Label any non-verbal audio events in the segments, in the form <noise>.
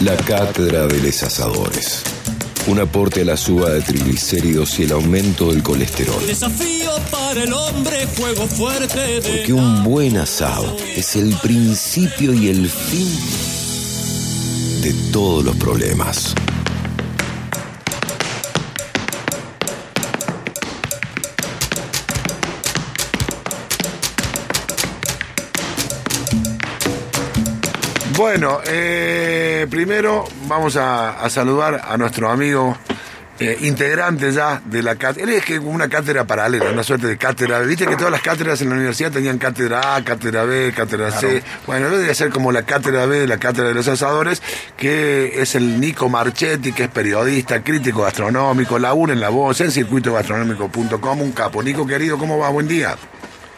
La cátedra de los asadores. Un aporte a la suba de triglicéridos y el aumento del colesterol. Desafío para el hombre, juego fuerte Porque un buen asado es el principio y el fin de todos los problemas. Bueno, eh, primero vamos a, saludar a nuestro amigo eh, integrante ya de la cátedra. Él es que una cátedra paralela, una suerte de cátedra. Viste que todas las cátedras en la universidad tenían cátedra A, cátedra B, cátedra C. Bueno, él debería ser como la cátedra B la cátedra de los asadores, que es el Nico Marchetti, que es periodista, crítico gastronómico, labura en la voz, en circuitogastronómico.com. Un capo. Nico, querido, ¿cómo va? Buen día.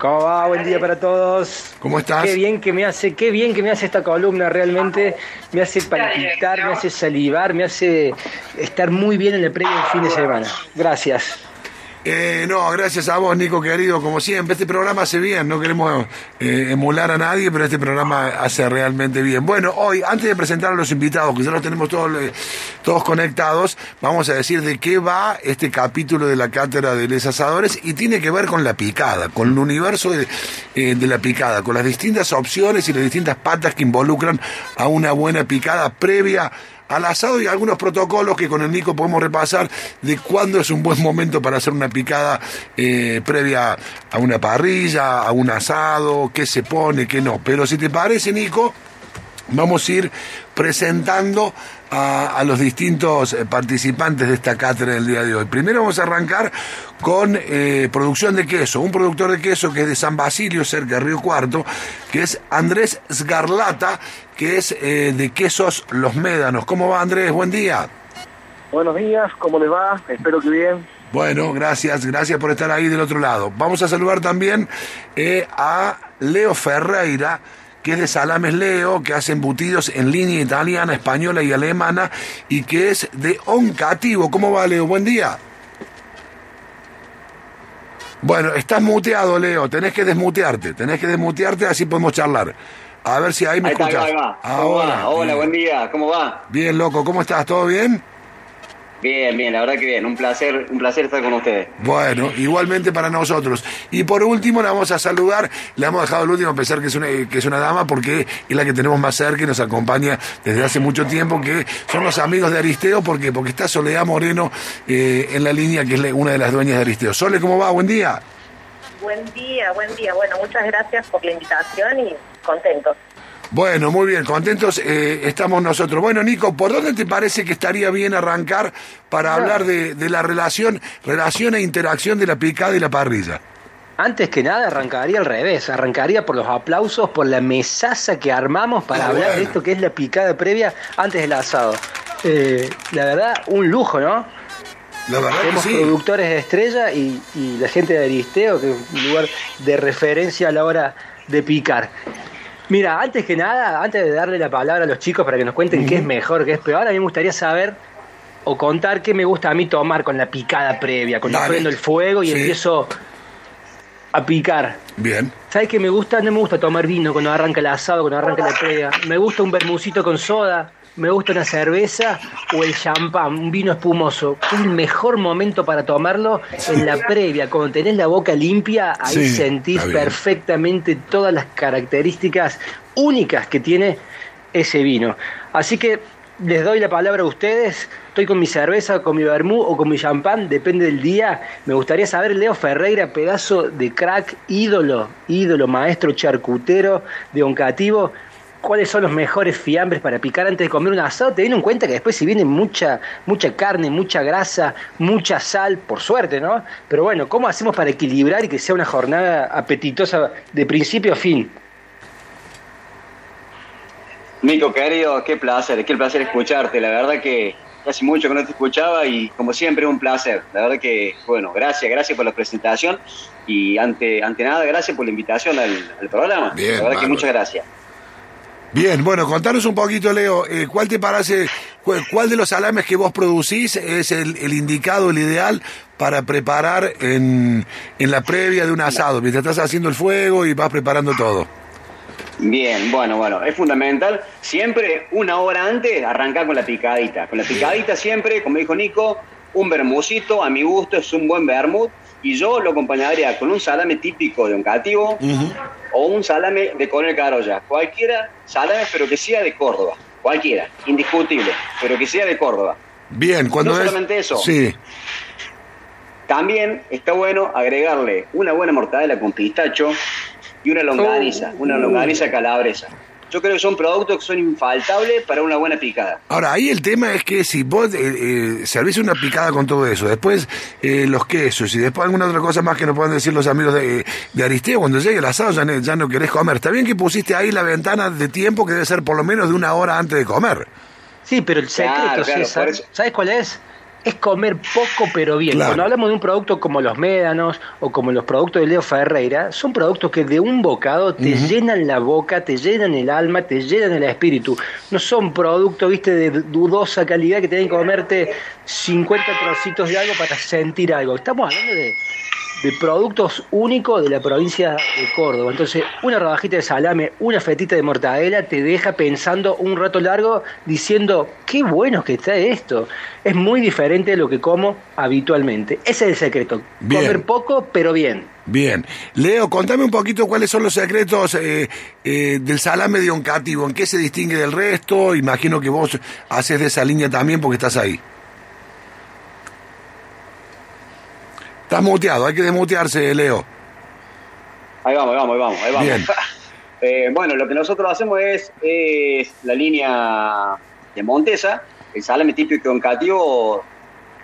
¿Cómo va? Buen día para todos. ¿Cómo estás? Qué bien que me hace, qué bien que me hace esta columna realmente. Me hace palpitar, me hace salivar, me hace estar muy bien en el previo del fin de semana. Gracias. Eh, no, gracias a vos, Nico, querido, como siempre. Este programa hace bien, no queremos eh, emular a nadie, pero este programa hace realmente bien. Bueno, hoy, antes de presentar a los invitados, que ya los tenemos todos, eh, todos conectados, vamos a decir de qué va este capítulo de la cátedra de los asadores y tiene que ver con la picada, con el universo de, de la picada, con las distintas opciones y las distintas patas que involucran a una buena picada previa al asado y algunos protocolos que con el Nico podemos repasar de cuándo es un buen momento para hacer una picada eh, previa a una parrilla, a un asado, qué se pone, qué no. Pero si te parece, Nico, vamos a ir presentando a, los distintos eh, participantes de esta cátedra del día de hoy. Primero vamos a arrancar con eh, producción de queso, un productor de queso que es de San Basilio, cerca de Río Cuarto, que es Andrés Sgarlata, que es eh, de Quesos Los Médanos. ¿Cómo va Andrés? Buen día. Buenos días, ¿cómo les va? Espero que bien. Bueno, gracias, gracias por estar ahí del otro lado. Vamos a saludar también a Leo Ferreira, que es de Salames Leo, que hace embutidos en línea italiana, española y alemana, y que es de Oncativo. ¿Cómo va, Leo? Buen día. Bueno, estás muteado, Leo. Tenés que desmutearte. Tenés que desmutearte, así podemos charlar. A ver si ahí me escuchas. Ahora. Hola, buen día. ¿Cómo va? Bien, loco. ¿Cómo estás? ¿Todo bien? Bien, bien, la verdad que bien, un placer, un placer estar con ustedes. Bueno, igualmente para nosotros. Y por último, la vamos a saludar, le hemos dejado el último a pesar que es una, que es una dama, porque es la que tenemos más cerca y nos acompaña desde hace mucho tiempo, que son los amigos de Aristeo, porque porque está Soledad Moreno eh, en la línea, que es una de las dueñas de Aristeo. Sole, ¿cómo va? Buen día. Buen día, buen día. Bueno, muchas gracias por la invitación y contentos. Bueno, muy bien, contentos eh, estamos nosotros. Bueno, Nico, ¿por dónde te parece que estaría bien arrancar para hablar de, la relación, relación e interacción de la picada y la parrilla? Antes que nada arrancaría al revés, arrancaría por los aplausos, por la mesaza que armamos para ah, hablar de esto que es la picada previa antes del asado. Eh, la verdad, un lujo, ¿no? La verdad Tenemos productores de estrella y, y la gente de Aristeo, que es un lugar de referencia a la hora de picar. Mira, antes que nada, antes de darle la palabra a los chicos para que nos cuenten qué es mejor, qué es peor, a mí me gustaría saber o contar qué me gusta a mí tomar con la picada previa, cuando prendo el fuego y empiezo a picar. Bien. ¿Sabes qué me gusta? No me gusta tomar vino cuando arranca el asado, cuando arranca la previa. Me gusta un bermucito con soda me gusta una cerveza o el champán, un vino espumoso. Es el mejor momento para tomarlo en la previa. Cuando tenés la boca limpia, ahí sentís perfectamente todas las características únicas que tiene ese vino. Así que les doy la palabra a ustedes. Estoy con mi cerveza, con mi vermú o con mi champán, depende del día. Me gustaría saber, Leo Ferreira, pedazo de crack, ídolo, ídolo, maestro charcutero de Oncativo cuáles son los mejores fiambres para picar antes de comer un asado, teniendo en cuenta que después si viene mucha, mucha carne, mucha grasa, mucha sal, por suerte, ¿no? Pero bueno, ¿cómo hacemos para equilibrar y que sea una jornada apetitosa de principio a fin? Nico, querido, qué placer, qué placer escucharte. La verdad que hace mucho que no te escuchaba y como siempre un placer. La verdad que, bueno, gracias, gracias por la presentación y ante, ante nada, gracias por la invitación al, programa. la verdad que muchas gracias. Bien, bueno, contanos un poquito, Leo, eh, ¿cuál te parece, cuál, de los salames que vos producís es el, indicado, el ideal para preparar en, en, la previa de un asado, mientras estás haciendo el fuego y vas preparando todo? Bien, bueno, bueno, es fundamental. Siempre una hora antes arrancar con la picadita. Con la picadita siempre, como dijo Nico, un bermucito, a mi gusto es un buen vermut. Y yo lo acompañaría con un salame típico de un cativo o un salame de Coronel Carolla. Cualquiera salame, pero que sea de Córdoba. Cualquiera, indiscutible, pero que sea de Córdoba. Bien, cuando No es- solamente eso. Sí. También está bueno agregarle una buena mortadela con pistacho y una longaniza, una longaniza calabresa. Yo creo que son productos que son infaltables para una buena picada. Ahora, ahí el tema es que si vos eh, eh, servís una picada con todo eso, después eh, los quesos y después alguna otra cosa más que nos puedan decir los amigos de, de Aristeo, cuando llegue el asado ya, no- ya no querés comer. Está bien que pusiste ahí la ventana de tiempo que debe ser por lo menos de una hora antes de comer. Sí, pero el secreto, Claro, claro, César. ¿sabes cuál es? Es comer poco pero bien. Claro. Cuando hablamos de un producto como los médanos o como los productos de Leo Ferreira, son productos que de un bocado te llenan la boca, te llenan el alma, te llenan el espíritu. No son productos, viste, de dudosa calidad que tienen que comerte 50 trocitos de algo para sentir algo. Estamos hablando de, de productos únicos de la provincia de Córdoba. Entonces, una rodajita de salame, una fetita de mortadela te deja pensando un rato largo diciendo, qué bueno que está esto. Es muy diferente de lo que como habitualmente. Ese es el secreto. Bien. Comer poco, pero bien. Bien. Leo, contame un poquito cuáles son los secretos eh, eh, del salame de oncativo, en qué se distingue del resto. Imagino que vos haces de esa línea también porque estás ahí. Estás muteado, hay que desmutearse, Leo. Ahí vamos, ahí vamos, ahí vamos. Ahí vamos. Bien. <laughs> Eh, bueno, lo que nosotros hacemos es, es la línea de Montesa, el salame típico oncativo,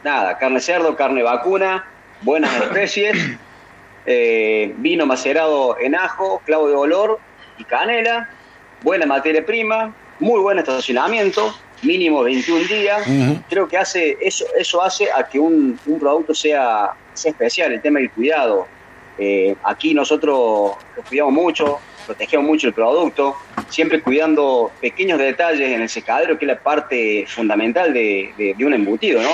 nada, carne cerdo, carne vacuna, buenas <laughs> especies, eh, vino macerado en ajo, clavo de olor y canela, buena materia prima, muy buen estacionamiento, mínimo 21 días. Creo que hace eso, eso hace a que un, un producto sea, especial, el tema del cuidado. Eh, aquí nosotros lo cuidamos mucho, protegemos mucho el producto, siempre cuidando pequeños detalles en el secadero, que es la parte fundamental de, de- un embutido, ¿no?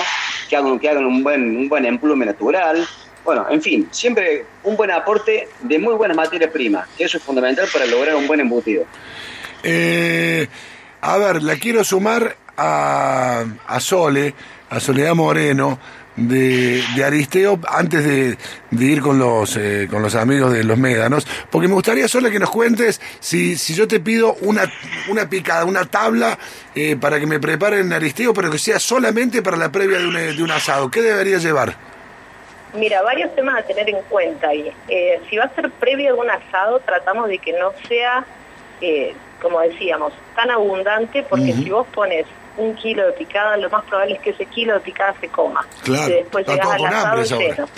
Que hagan, que hagan un, buen, un buen emplume natural. Bueno, en fin, siempre un buen aporte de muy buena materia prima, que eso es fundamental para lograr un buen embutido. Eh, a ver, la quiero sumar a, a Sole, a Soledad Moreno, de, de Aristeo, antes de, de ir con los, eh, con los amigos de los médanos, porque me gustaría, Sole, que nos cuentes si, si yo te pido una, una picada, una tabla eh, para que me preparen Aristeo, pero que sea solamente para la previa de un, de un asado. ¿Qué debería llevar? Mira, varios temas a tener en cuenta ahí. Eh, si va a ser previo a un asado, tratamos de que no sea, eh, como decíamos, tan abundante, porque si vos pones un kilo de picada, lo más probable es que ese kilo de picada se coma. Claro, y después llegas al asado lleno.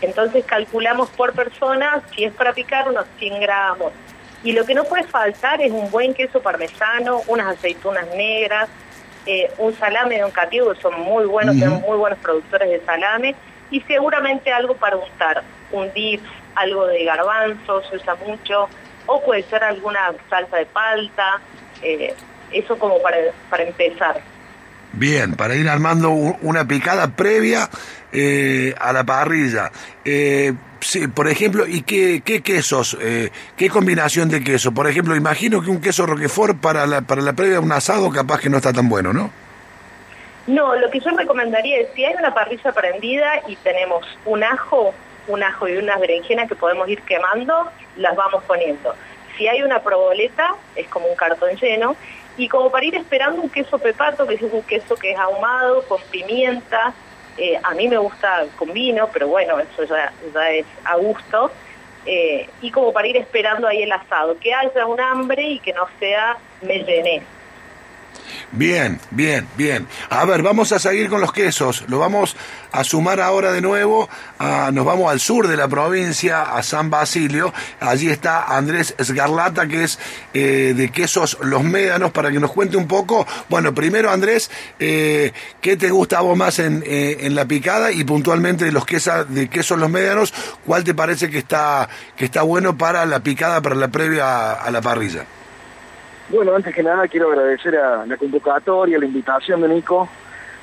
Entonces calculamos por persona, si es para picar, unos 100 gramos. Y lo que no puede faltar es un buen queso parmesano, unas aceitunas negras, eh, un salame de un cativo, que son muy buenos, Ujú. tenemos muy buenos productores de salame, y seguramente algo para untar, un dip, algo de garbanzo, se usa mucho, o puede ser alguna salsa de palta, eh, eso como para, para empezar. Bien, para ir armando una picada previa eh, a la parrilla. Eh, sí, por ejemplo, ¿y qué, qué quesos? eh, ¿Qué combinación de queso? Por ejemplo, imagino que un queso roquefort para la, para la previa de un asado capaz que no está tan bueno, ¿no? No, lo que yo recomendaría es si hay una parrilla prendida y tenemos un ajo, un ajo y unas berenjenas que podemos ir quemando, las vamos poniendo. Si hay una proboleta, es como un cartón lleno, y como para ir esperando un queso pepato, que es un queso que es ahumado, con pimienta, eh, a mí me gusta con vino, pero bueno, eso ya, es a gusto, eh, y como para ir esperando ahí el asado, que haya un hambre y que no sea me llené. Bien, bien, bien. A ver, vamos a seguir con los quesos. Lo vamos a sumar ahora de nuevo. nos vamos al sur de la provincia, a San Basilio. Allí está Andrés Esgarlata, que es eh, de quesos Los Médanos, para que nos cuente un poco. Bueno, primero, Andrés, eh, ¿qué te gusta a vos más en, eh, la picada? Y puntualmente de los quesos, de quesos Los Médanos, ¿cuál te parece que está, que está bueno para la picada, para la previa a la parrilla? Bueno, antes que nada quiero agradecer a la convocatoria, la invitación de Nico.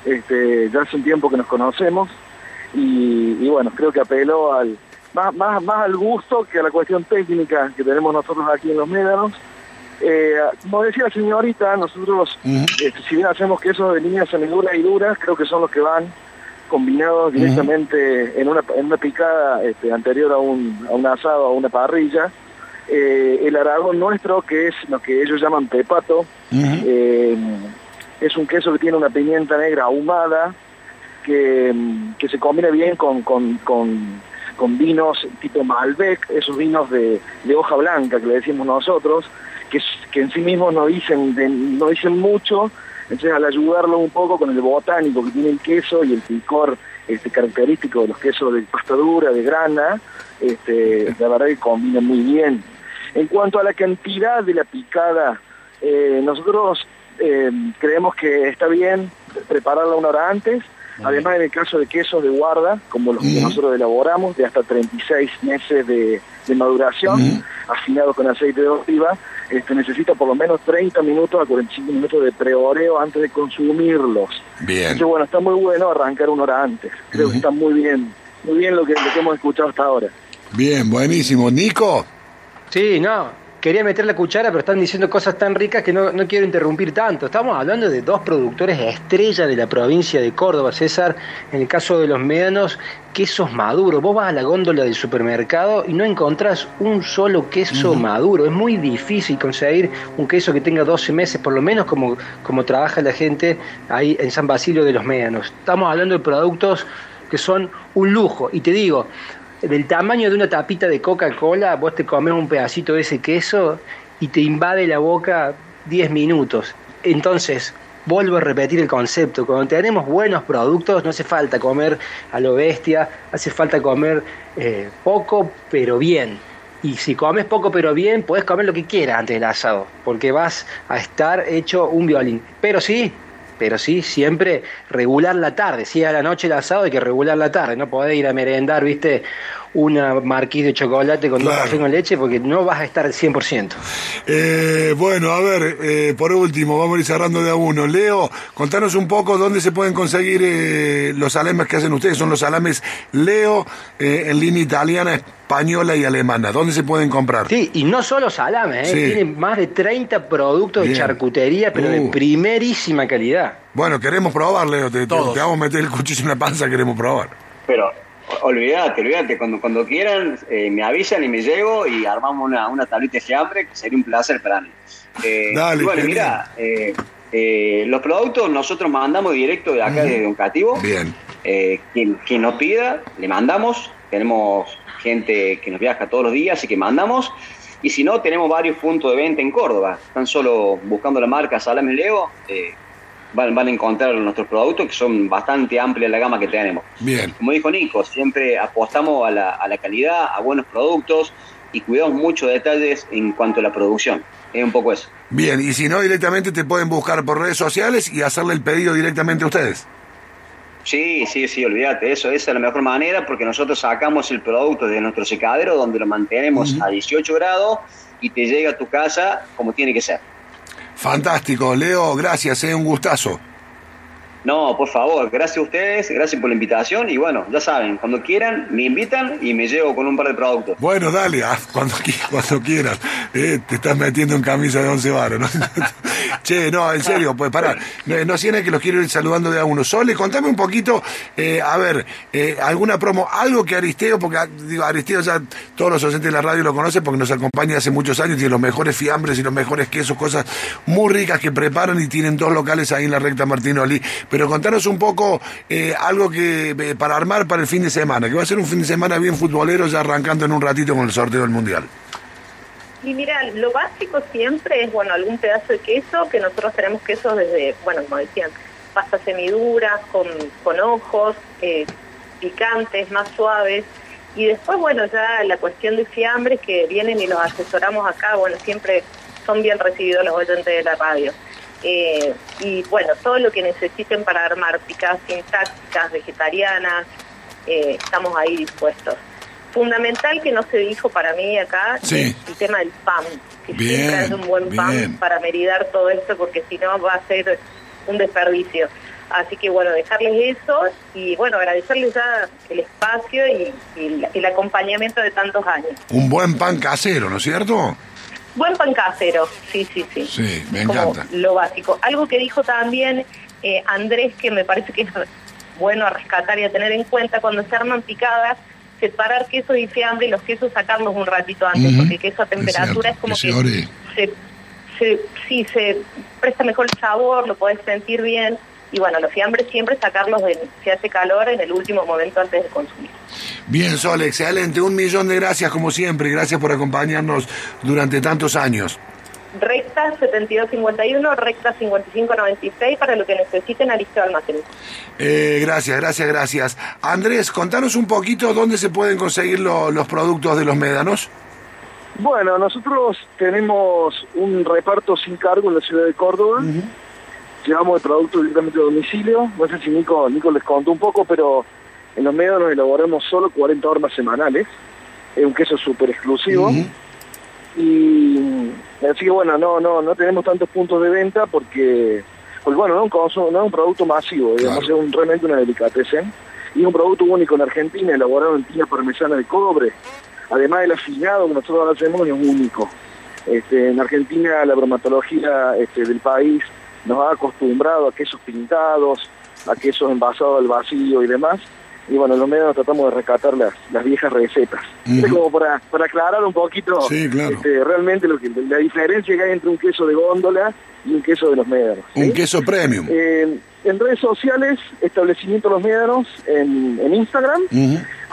Este, ya hace un tiempo que nos conocemos y, y bueno, creo que apeló al más, más, más al gusto que a la cuestión técnica que tenemos nosotros aquí en los Médanos. Eh, como decía la señorita, nosotros, este, si bien hacemos quesos de líneas semiduras y duras, creo que son los que van combinados directamente en, una, en una picada este, anterior a un, a un asado, a una parrilla. Eh, el aragón nuestro, que es lo que ellos llaman pepato, eh, es un queso que tiene una pimienta negra ahumada, que, que se combina bien con, con, con, con vinos tipo Malbec, esos vinos de, de, hoja blanca que le decimos nosotros, que, que en sí mismos no dicen, de, no dicen mucho, entonces al ayudarlo un poco con el botánico que tiene el queso y el picor este, característico de los quesos de pasta dura, de grana, este, la verdad que combina muy bien. En cuanto a la cantidad de la picada, eh, nosotros eh, creemos que está bien prepararla una hora antes, además en el caso de quesos de guarda, como los que nosotros elaboramos, de hasta 36 meses de, de maduración, afinados con aceite de oliva, este, necesita por lo menos 30 minutos a 45 minutos de preoreo antes de consumirlos. Bien. Entonces, bueno, está muy bueno arrancar una hora antes. Creo que está muy bien, muy bien lo que, lo que hemos escuchado hasta ahora. Bien, buenísimo. Nico. Sí, no, quería meter la cuchara, pero están diciendo cosas tan ricas que no, no, quiero interrumpir tanto. Estamos hablando de dos productores estrella de la provincia de Córdoba, César. En el caso de los médanos, quesos maduros. Vos vas a la góndola del supermercado y no encontrás un solo queso uh -huh. maduro. Es muy difícil conseguir un queso que tenga 12 meses, por lo menos como, como trabaja la gente ahí en San Basilio de los Médanos. Estamos hablando de productos que son un lujo. Y te digo, del tamaño de una tapita de Coca-Cola, vos te comes un pedacito de ese queso y te invade la boca 10 minutos. Entonces, vuelvo a repetir el concepto, cuando tenemos buenos productos no hace falta comer a lo bestia, hace falta comer eh, poco pero bien. Y si comes poco pero bien, puedes comer lo que quieras antes del asado, porque vas a estar hecho un violín. Pero sí, pero sí, siempre regular la tarde. Si a la noche el asado, hay que regular la tarde. No podés ir a merendar, viste, una marquís de chocolate con claro. dos café con leche, porque no vas a estar al 100%. Eh, bueno, a ver, eh, por último, vamos a ir cerrando de a uno. Leo, contanos un poco dónde se pueden conseguir eh, los salames que hacen ustedes. Son los salames Leo eh, en línea italiana, española y alemana. ¿Dónde se pueden comprar? Sí, y no solo salames, sí. tienen más de 30 productos Bien. de charcutería, pero uh. de primerísima calidad. Bueno, queremos probar, Leo. Te, te, te vamos a meter el cuchillo en la panza, queremos probar. Pero Olvídate, olvídate, cuando, cuando quieran eh, me avisan y me llego y armamos una, una tablita de hambre que sería un placer para mí. Eh, Dale, bueno, mira, eh, eh, los productos nosotros mandamos directo de acá, -huh. de Don Cativo. Bien. quien, quien nos pida, le mandamos. Tenemos gente que nos viaja todos los días, así que mandamos. Y si no, tenemos varios puntos de venta en Córdoba. Están solo buscando la marca Salame Leo van, van a encontrar nuestros productos que son bastante amplias la gama que tenemos. Bien. Como dijo Nico, siempre apostamos a la, a la calidad, a buenos productos y cuidamos muchos detalles en cuanto a la producción. Es un poco eso. Bien, y si no, directamente te pueden buscar por redes sociales y hacerle el pedido directamente a ustedes. Sí, sí, sí, olvídate, eso esa es la mejor manera porque nosotros sacamos el producto de nuestro secadero donde lo mantenemos uh -huh. a 18 grados y te llega a tu casa como tiene que ser. Fantástico, Leo, gracias, es eh, un gustazo. No, por favor, gracias a ustedes, gracias por la invitación y bueno, ya saben, cuando quieran me invitan y me llevo con un par de productos. Bueno, dale, ah, cuando, cuando quieras. Eh, te estás metiendo en camisa de once varos, ¿no? <laughs> che, no, en serio, pues pará, no, no que los quiero ir saludando de a uno. Sole, contame un poquito, eh, a ver, eh, alguna promo, algo que Aristeo, porque digo, Aristeo ya todos los oyentes de la radio lo conocen porque nos acompaña hace muchos años, tiene los mejores fiambres y los mejores quesos, cosas muy ricas que preparan y tienen dos locales ahí en la recta Martinoli pero contanos un poco eh, algo que eh, para armar para el fin de semana, que va a ser un fin de semana bien futbolero, ya arrancando en un ratito con el sorteo del Mundial. Y mira, lo básico siempre es, bueno, algún pedazo de queso, que nosotros tenemos quesos desde, bueno, como decían, pastas semiduras, con, con ojos, eh, picantes, más suaves. Y después, bueno, ya la cuestión de fiambres que vienen y los asesoramos acá, bueno, siempre son bien recibidos los oyentes de la radio. Eh, y bueno, todo lo que necesiten para armar picadas sintácticas, vegetarianas, eh, estamos ahí dispuestos. Fundamental que no se dijo para mí acá sí. el tema del pan, que bien, siempre es un buen pan bien. para meridar todo esto, porque si no va a ser un desperdicio. Así que bueno, dejarles eso y bueno, agradecerles ya el espacio y, y el acompañamiento de tantos años. Un buen pan casero, ¿no es cierto? Buen pan casero, sí, sí, sí. Sí, me Como encanta. lo básico. Algo que dijo también eh, Andrés, que me parece que es bueno a rescatar y a tener en cuenta cuando se arman picadas, separar queso y fiambre y los quesos sacarlos un ratito antes, porque el queso a temperatura es, cierto, como que se que ore. se, se, sí, se presta mejor el sabor, lo podés sentir bien. Y bueno, los fiambres siempre sacarlos, en, si hace calor, en el último momento antes de consumir. Bien, Sol, excelente. Un millón de gracias como siempre. Gracias por acompañarnos durante tantos años. Recta 7251, recta 5596 para lo que necesiten Aristeo Almacén. Eh, gracias, gracias, gracias. Andrés, contanos un poquito dónde se pueden conseguir lo- los productos de los médanos. Bueno, nosotros tenemos un reparto sin cargo en la ciudad de Córdoba. Llevamos el producto directamente a domicilio. No sé si Nico, Nico les contó un poco, pero en los medios nos elaboramos solo 40 hormas semanales. Es un queso súper exclusivo. Y así que bueno, no, no, no tenemos tantos puntos de venta porque, pues bueno, no es un, consumo- no es un producto masivo, digamos, Claro. es un, realmente una delicatessen. Y es un producto único en Argentina, elaborado en tina parmesana de cobre. Además del afinado que nosotros hacemos es único. Este, en Argentina la bromatología este, del país nos ha acostumbrado a quesos pintados, a quesos envasados al vacío y demás. Y bueno, en los medios tratamos de rescatar las, las viejas recetas. Es Ujú. como para, para aclarar un poquito Sí, claro. este, realmente lo que, la diferencia que hay entre un queso de góndola y un queso de los médanos. ¿sí? Un queso premium. Eh, en redes sociales, establecimiento Los Médanos en, en Instagram.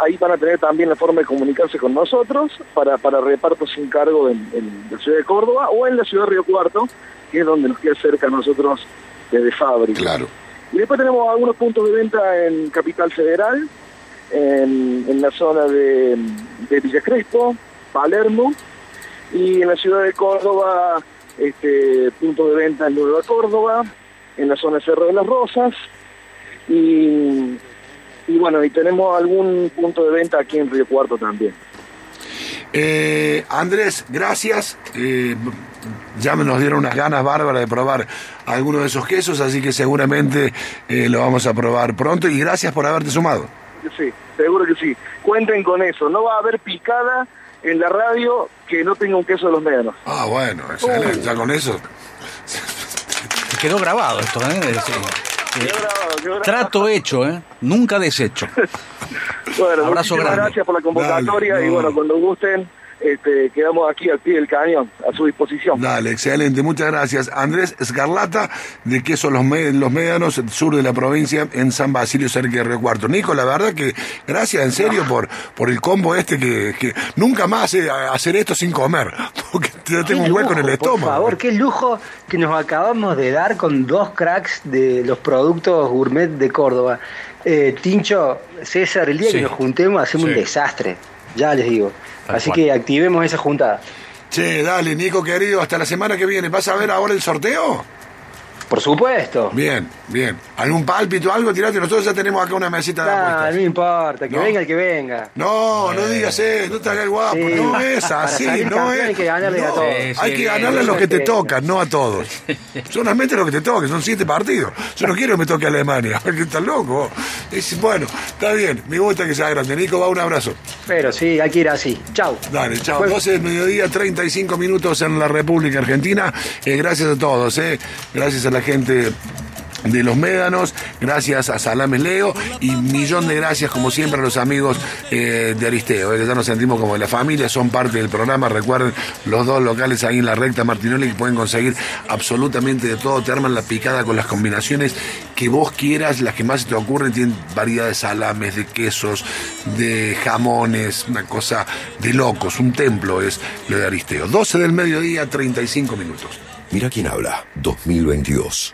Ahí van a tener también la forma de comunicarse con nosotros para, para reparto sin cargo en, en la ciudad de Córdoba o en la ciudad de Río Cuarto, que es donde nos queda cerca a nosotros desde fábrica. Claro. Y después tenemos algunos puntos de venta en Capital Federal, en, en la zona de, de Villa Crespo, Palermo, y en la ciudad de Córdoba, este, puntos de venta en Nueva Córdoba, en la zona de Cerro de las Rosas, y, y bueno, y tenemos algún punto de venta aquí en Río Cuarto también. Eh, Andrés, gracias. Eh, ya me nos dieron unas ganas bárbaras de probar alguno de esos quesos, así que seguramente eh, lo vamos a probar pronto. Y gracias por haberte sumado. Sí, seguro que sí. Cuenten con eso, no va a haber picada en la radio que no tenga un queso de los médanos. Ah, bueno, excelente. Ya con eso. <laughs> Quedó grabado esto, ¿eh? Es decir, Quedó grabado, quedó grabado. Trato hecho, ¿eh? Nunca deshecho. <laughs> Bueno, Abrazo grande. gracias por la convocatoria Dale, y no. bueno, cuando gusten, este, quedamos aquí al pie del cañón, a su disposición. Dale, excelente, muchas gracias. Andrés Escarlata, de Queso Los, Me- Los Médanos, sur de la provincia, en San Basilio, cerca de Río Cuarto. Nico, la verdad que gracias en serio por, por el combo este que, que nunca más eh, hacer esto sin comer, <laughs> porque yo tengo un hueco en el estómago. Por favor, qué lujo que nos acabamos de dar con dos cracks de los productos gourmet de Córdoba. Eh, Tincho, César, el día Sí. que nos juntemos hacemos Sí. un desastre, ya les digo. Tal Así cual. que activemos esa juntada. Che, dale, Nico querido, hasta la semana que viene. ¿Vas a ver ahora el sorteo? Por supuesto. Bien, bien. ¿Algún pálpito, algo? Tirate, nosotros ya tenemos acá una mesita de apuestas. no importa, que No. venga el que venga. No, no digas eso, no te hagas guapo, Sí. no es así, no es. hay que ganarle a todos. Sí, Hay que bien, ganarle a los que te tocan, no a todos. Solamente a los que te tocan, son siete partidos. Yo no quiero que me toque Alemania, <laughs> porque estás loco. Es, bueno, está bien, me gusta que sea grande. Nico, va un abrazo. Pero sí, hay que ir así. Chau. Dale, chao. Juego. 12 del mediodía, 35 minutos en la República Argentina. Eh, gracias a todos, eh. Gracias a la gente de los médanos, gracias a Salames Leo y millón de gracias como siempre a los amigos eh, de Aristeo, eh, ya nos sentimos como de la familia, son parte del programa, recuerden los dos locales ahí en la recta Martinoli que pueden conseguir absolutamente de todo, te arman la picada con las combinaciones que vos quieras, las que más se te ocurren, tienen variedad de salames, de quesos, de jamones, una cosa de locos, un templo es lo de Aristeo. 12 del mediodía, 35 minutos. Mira quién habla, 2022.